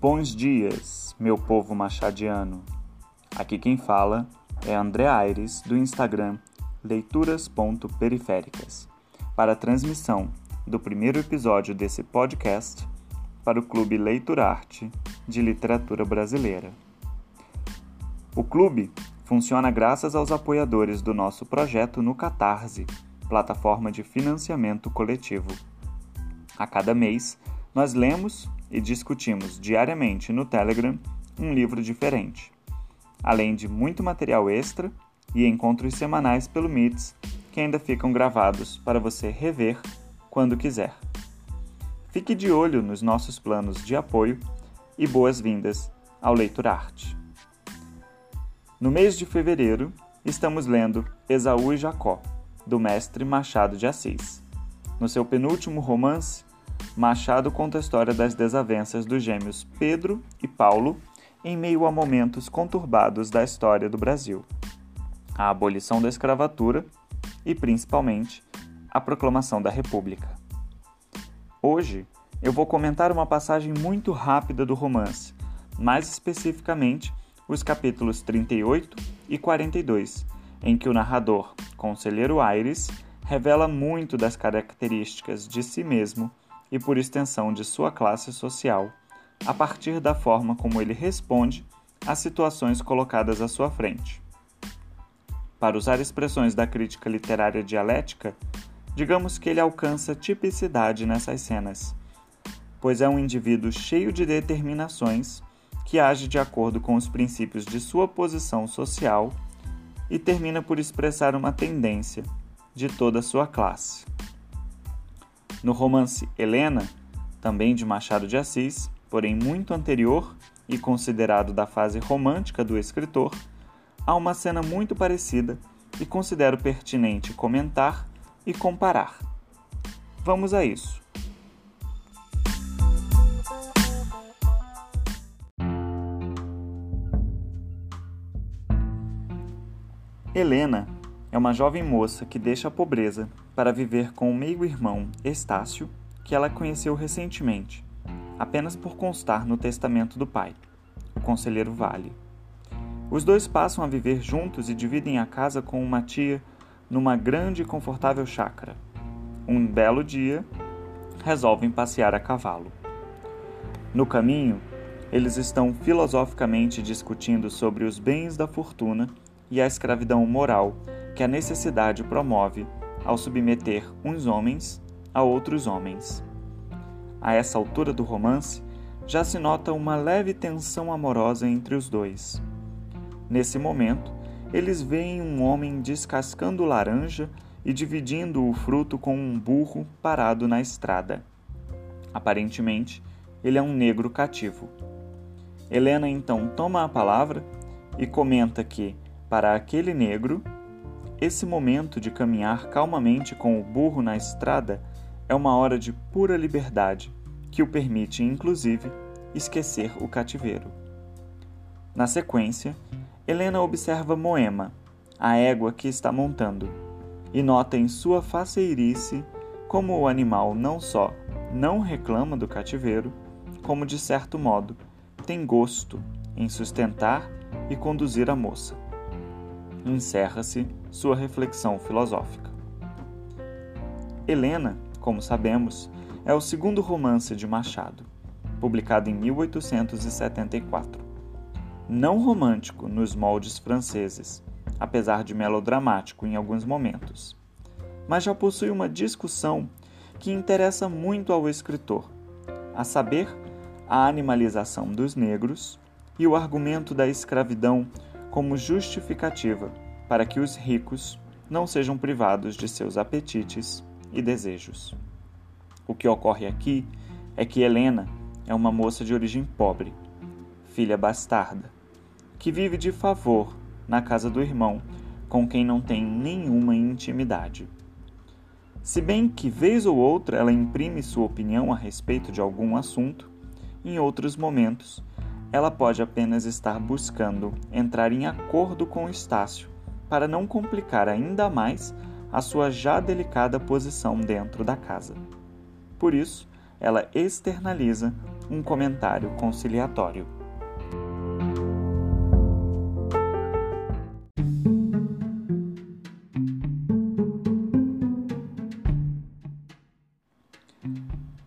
Bons dias, meu povo machadiano. Aqui quem fala é André Aires, do Instagram leituras.periféricas, para a transmissão do primeiro episódio desse podcast para o Clube Leiturarte de Literatura Brasileira. O clube funciona graças aos apoiadores do nosso projeto no Catarse, plataforma de financiamento coletivo. A cada mês, nós lemos e discutimos diariamente no Telegram um livro diferente, além de muito material extra e encontros semanais pelo Meets que ainda ficam gravados para você rever quando quiser. Fique de olho nos nossos planos de apoio e boas-vindas ao Leitur Arte. No mês de fevereiro, estamos lendo Esaú e Jacó, do mestre Machado de Assis. No seu penúltimo romance, Machado conta a história das desavenças dos gêmeos Pedro e Paulo em meio a momentos conturbados da história do Brasil. A abolição da escravatura e, principalmente, a proclamação da República. Hoje, eu vou comentar uma passagem muito rápida do romance, mais especificamente os capítulos 38 e 42, em que o narrador, Conselheiro Aires, revela muito das características de si mesmo e, por extensão, de sua classe social, a partir da forma como ele responde às situações colocadas à sua frente. Para usar expressões da crítica literária dialética, digamos que ele alcança tipicidade nessas cenas, pois é um indivíduo cheio de determinações que age de acordo com os princípios de sua posição social e termina por expressar uma tendência de toda a sua classe. No romance Helena, também de Machado de Assis, porém muito anterior e considerado da fase romântica do escritor, há uma cena muito parecida e considero pertinente comentar e comparar. Vamos a isso. Helena é uma jovem moça que deixa a pobreza para viver com o meio-irmão Estácio, que ela conheceu recentemente, apenas por constar no testamento do pai, o conselheiro Vale. Os dois passam a viver juntos e dividem a casa com uma tia numa grande e confortável chácara. Um belo dia, resolvem passear a cavalo. No caminho, eles estão filosoficamente discutindo sobre os bens da fortuna e a escravidão moral que a necessidade promove ao submeter uns homens a outros homens. A essa altura do romance, já se nota uma leve tensão amorosa entre os dois. Nesse momento, eles veem um homem descascando laranja e dividindo o fruto com um burro parado na estrada. Aparentemente, ele é um negro cativo. Helena então toma a palavra e comenta que, para aquele negro, esse momento de caminhar calmamente com o burro na estrada é uma hora de pura liberdade, que o permite, inclusive, esquecer o cativeiro. Na sequência, Helena observa Moema, a égua que está montando, e nota em sua faceirice como o animal não só não reclama do cativeiro, como de certo modo tem gosto em sustentar e conduzir a moça encerra-se sua reflexão filosófica. Helena, como sabemos, é o segundo romance de Machado, publicado em 1874. Não romântico nos moldes franceses, apesar de melodramático em alguns momentos, mas já possui uma discussão que interessa muito ao escritor, a saber, a animalização dos negros e o argumento da escravidão como justificativa para que os ricos não sejam privados de seus apetites e desejos. O que ocorre aqui é que Helena é uma moça de origem pobre, filha bastarda, que vive de favor na casa do irmão, com quem não tem nenhuma intimidade. Se bem que, vez ou outra, ela imprime sua opinião a respeito de algum assunto, em outros momentos ela pode apenas estar buscando entrar em acordo com Estácio para não complicar ainda mais a sua já delicada posição dentro da casa. Por isso, ela externaliza um comentário conciliatório.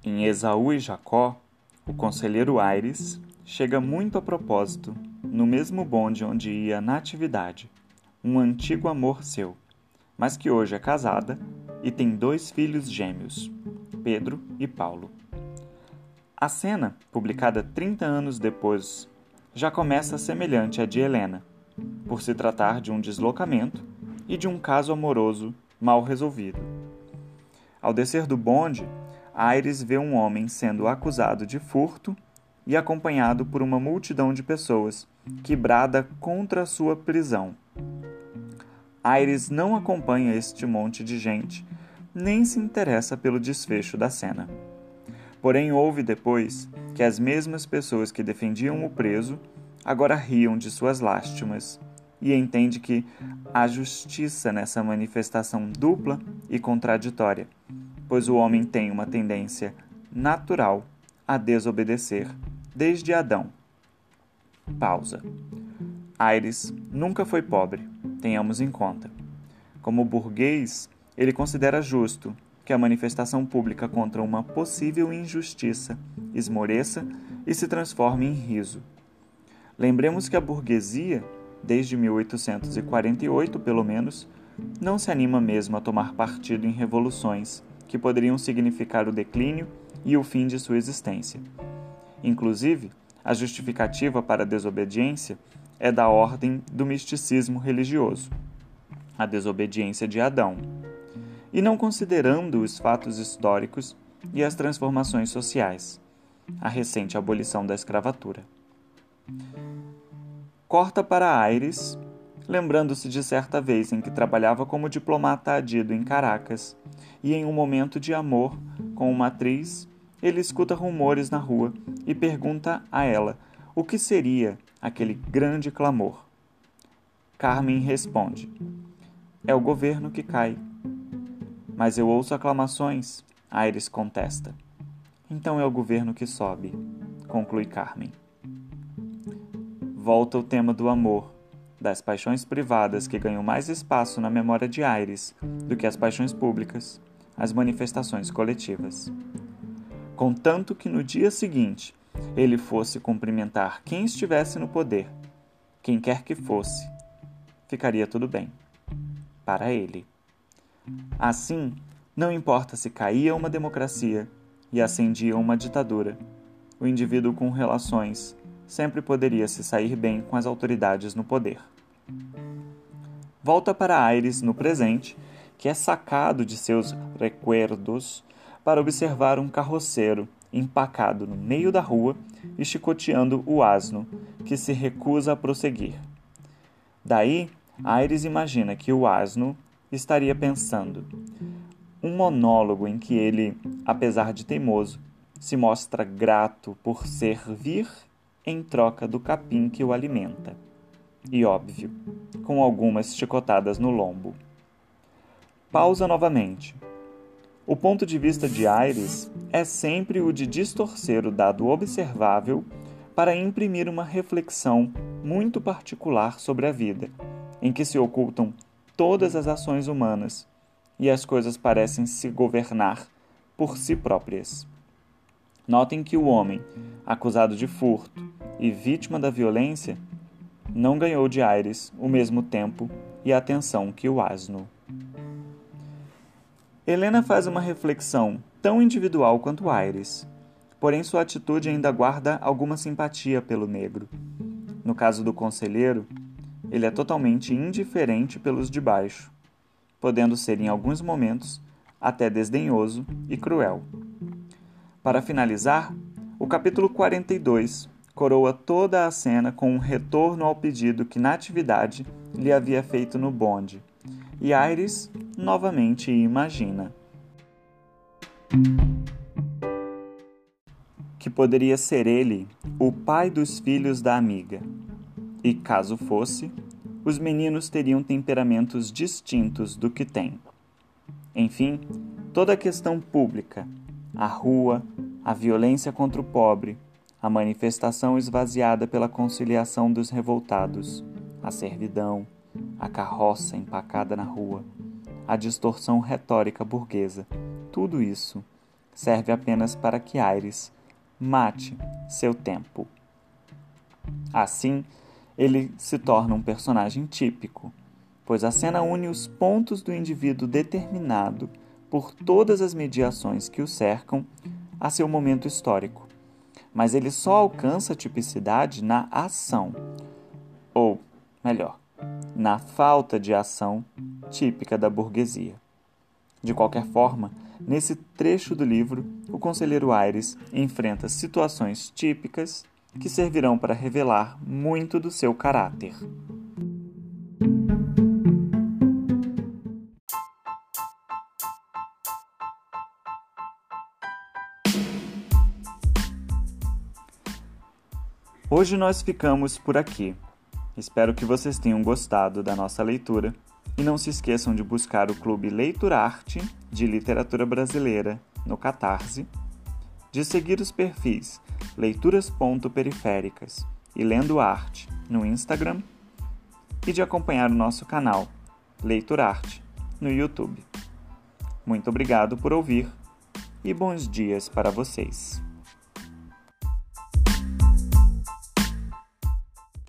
Em Esaú e Jacó, o conselheiro Aires chega muito a propósito, no mesmo bonde onde ia Natividade, um antigo amor seu, mas que hoje é casada e tem dois filhos gêmeos, Pedro e Paulo. A cena, publicada 30 anos depois, já começa semelhante à de Helena, por se tratar de um deslocamento e de um caso amoroso mal resolvido. Ao descer do bonde, Aires vê um homem sendo acusado de furto e acompanhado por uma multidão de pessoas que brada contra sua prisão. Aires não acompanha este monte de gente, nem se interessa pelo desfecho da cena. Porém, houve depois que as mesmas pessoas que defendiam o preso agora riam de suas lástimas e entende que há justiça nessa manifestação dupla e contraditória pois o homem tem uma tendência natural a desobedecer desde Adão. Pausa. Aires nunca foi pobre, tenhamos em conta. Como burguês, ele considera justo que a manifestação pública contra uma possível injustiça esmoreça e se transforme em riso. Lembremos que a burguesia, desde 1848 pelo menos, não se anima mesmo a tomar partido em revoluções que poderiam significar o declínio e o fim de sua existência. Inclusive, a justificativa para a desobediência é da ordem do misticismo religioso, a desobediência de Adão, e não considerando os fatos históricos e as transformações sociais, a recente abolição da escravatura. Corta para Aires, lembrando-se de certa vez em que trabalhava como diplomata adido em Caracas e em um momento de amor com uma atriz, ele escuta rumores na rua e pergunta a ela o que seria aquele grande clamor. Carmen responde: É o governo que cai. Mas eu ouço aclamações, Aires contesta. Então é o governo que sobe, conclui Carmen. Volta o tema do amor, das paixões privadas que ganham mais espaço na memória de Aires do que as paixões públicas as manifestações coletivas. Contanto que no dia seguinte ele fosse cumprimentar quem estivesse no poder, quem quer que fosse, ficaria tudo bem. Para ele. Assim, não importa se caía uma democracia e ascendia uma ditadura, o indivíduo com relações sempre poderia se sair bem com as autoridades no poder. Volta para Aires no presente que é sacado de seus recuerdos para observar um carroceiro empacado no meio da rua e chicoteando o asno, que se recusa a prosseguir. Daí, Aires imagina que o asno estaria pensando. Um monólogo em que ele, apesar de teimoso, se mostra grato por servir em troca do capim que o alimenta. E óbvio, com algumas chicotadas no lombo. Pausa novamente. O ponto de vista de Aires é sempre o de distorcer o dado observável para imprimir uma reflexão muito particular sobre a vida, em que se ocultam todas as ações humanas e as coisas parecem se governar por si próprias. Notem que o homem, acusado de furto e vítima da violência, não ganhou de Aires o mesmo tempo e atenção que o asno. Helena faz uma reflexão tão individual quanto Aires, porém sua atitude ainda guarda alguma simpatia pelo negro. No caso do conselheiro, ele é totalmente indiferente pelos de baixo, podendo ser em alguns momentos até desdenhoso e cruel. Para finalizar, o capítulo 42 coroa toda a cena com um retorno ao pedido que Natividade lhe havia feito no bonde, e Aires novamente imagina que poderia ser ele o pai dos filhos da amiga. E caso fosse, os meninos teriam temperamentos distintos do que têm. Enfim, toda a questão pública, a rua, a violência contra o pobre, a manifestação esvaziada pela conciliação dos revoltados, a servidão, a carroça empacada na rua, a distorção retórica burguesa, tudo isso serve apenas para que Aires mate seu tempo. Assim, ele se torna um personagem típico, pois a cena une os pontos do indivíduo determinado por todas as mediações que o cercam a seu momento histórico. Mas ele só alcança a tipicidade na ação, ou, melhor, na falta de ação típica da burguesia. De qualquer forma, nesse trecho do livro, o conselheiro Aires enfrenta situações típicas que servirão para revelar muito do seu caráter. Hoje nós ficamos por aqui. Espero que vocês tenham gostado da nossa leitura e não se esqueçam de buscar o Clube Leitura Arte de Literatura Brasileira no Catarse, de seguir os perfis leituras.periféricas e Lendo Arte no Instagram e de acompanhar o nosso canal Leitura Arte no YouTube. Muito obrigado por ouvir e bons dias para vocês.